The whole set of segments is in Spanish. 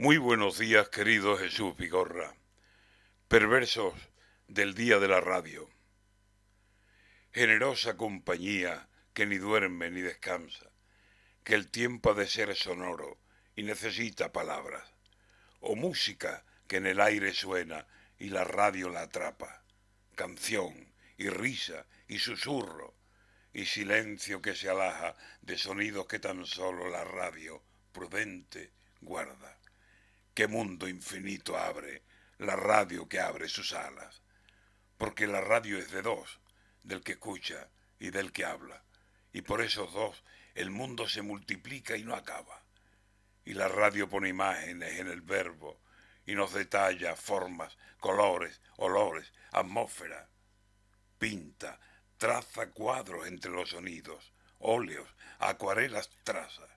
Muy buenos días, querido Jesús Vigorra. Perversos del día de la radio. Generosa compañía que ni duerme ni descansa, que el tiempo ha de ser sonoro y necesita palabras, o música que en el aire suena y la radio la atrapa, canción y risa y susurro y silencio que se alaja de sonidos que tan solo la radio prudente guarda qué mundo infinito abre la radio que abre sus alas. Porque la radio es de dos, del que escucha y del que habla. Y por esos dos el mundo se multiplica y no acaba. Y la radio pone imágenes en el verbo y nos detalla formas, colores, olores, atmósfera. Pinta, traza cuadros entre los sonidos, óleos, acuarelas traza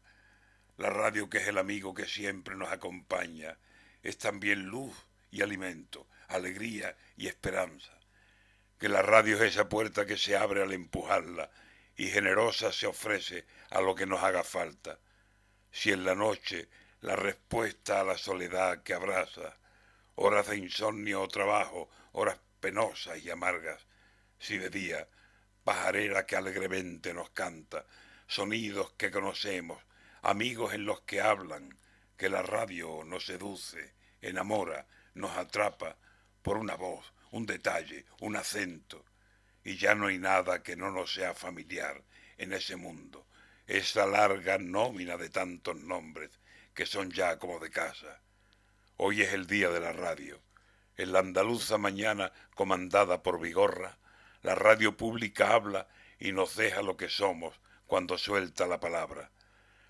la radio que es el amigo que siempre nos acompaña es también luz y alimento, alegría y esperanza. Que la radio es esa puerta que se abre al empujarla y generosa se ofrece a lo que nos haga falta. Si en la noche la respuesta a la soledad que abraza, horas de insomnio o trabajo, horas penosas y amargas, si de día, pajarera que alegremente nos canta, sonidos que conocemos, amigos en los que hablan, que la radio nos seduce, enamora, nos atrapa por una voz, un detalle, un acento, y ya no hay nada que no nos sea familiar en ese mundo, esa larga nómina de tantos nombres que son ya como de casa. Hoy es el día de la radio. En la andaluza mañana comandada por Vigorra, la radio pública habla y nos deja lo que somos cuando suelta la palabra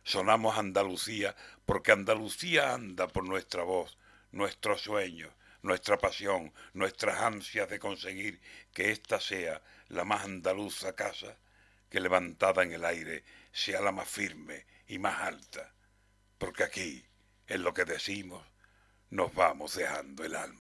sonamos Andalucía porque Andalucía anda por nuestra voz, nuestros sueños, nuestra pasión, nuestras ansias de conseguir que ésta sea la más andaluza casa, que levantada en el aire sea la más firme y más alta, porque aquí, en lo que decimos, nos vamos dejando el alma.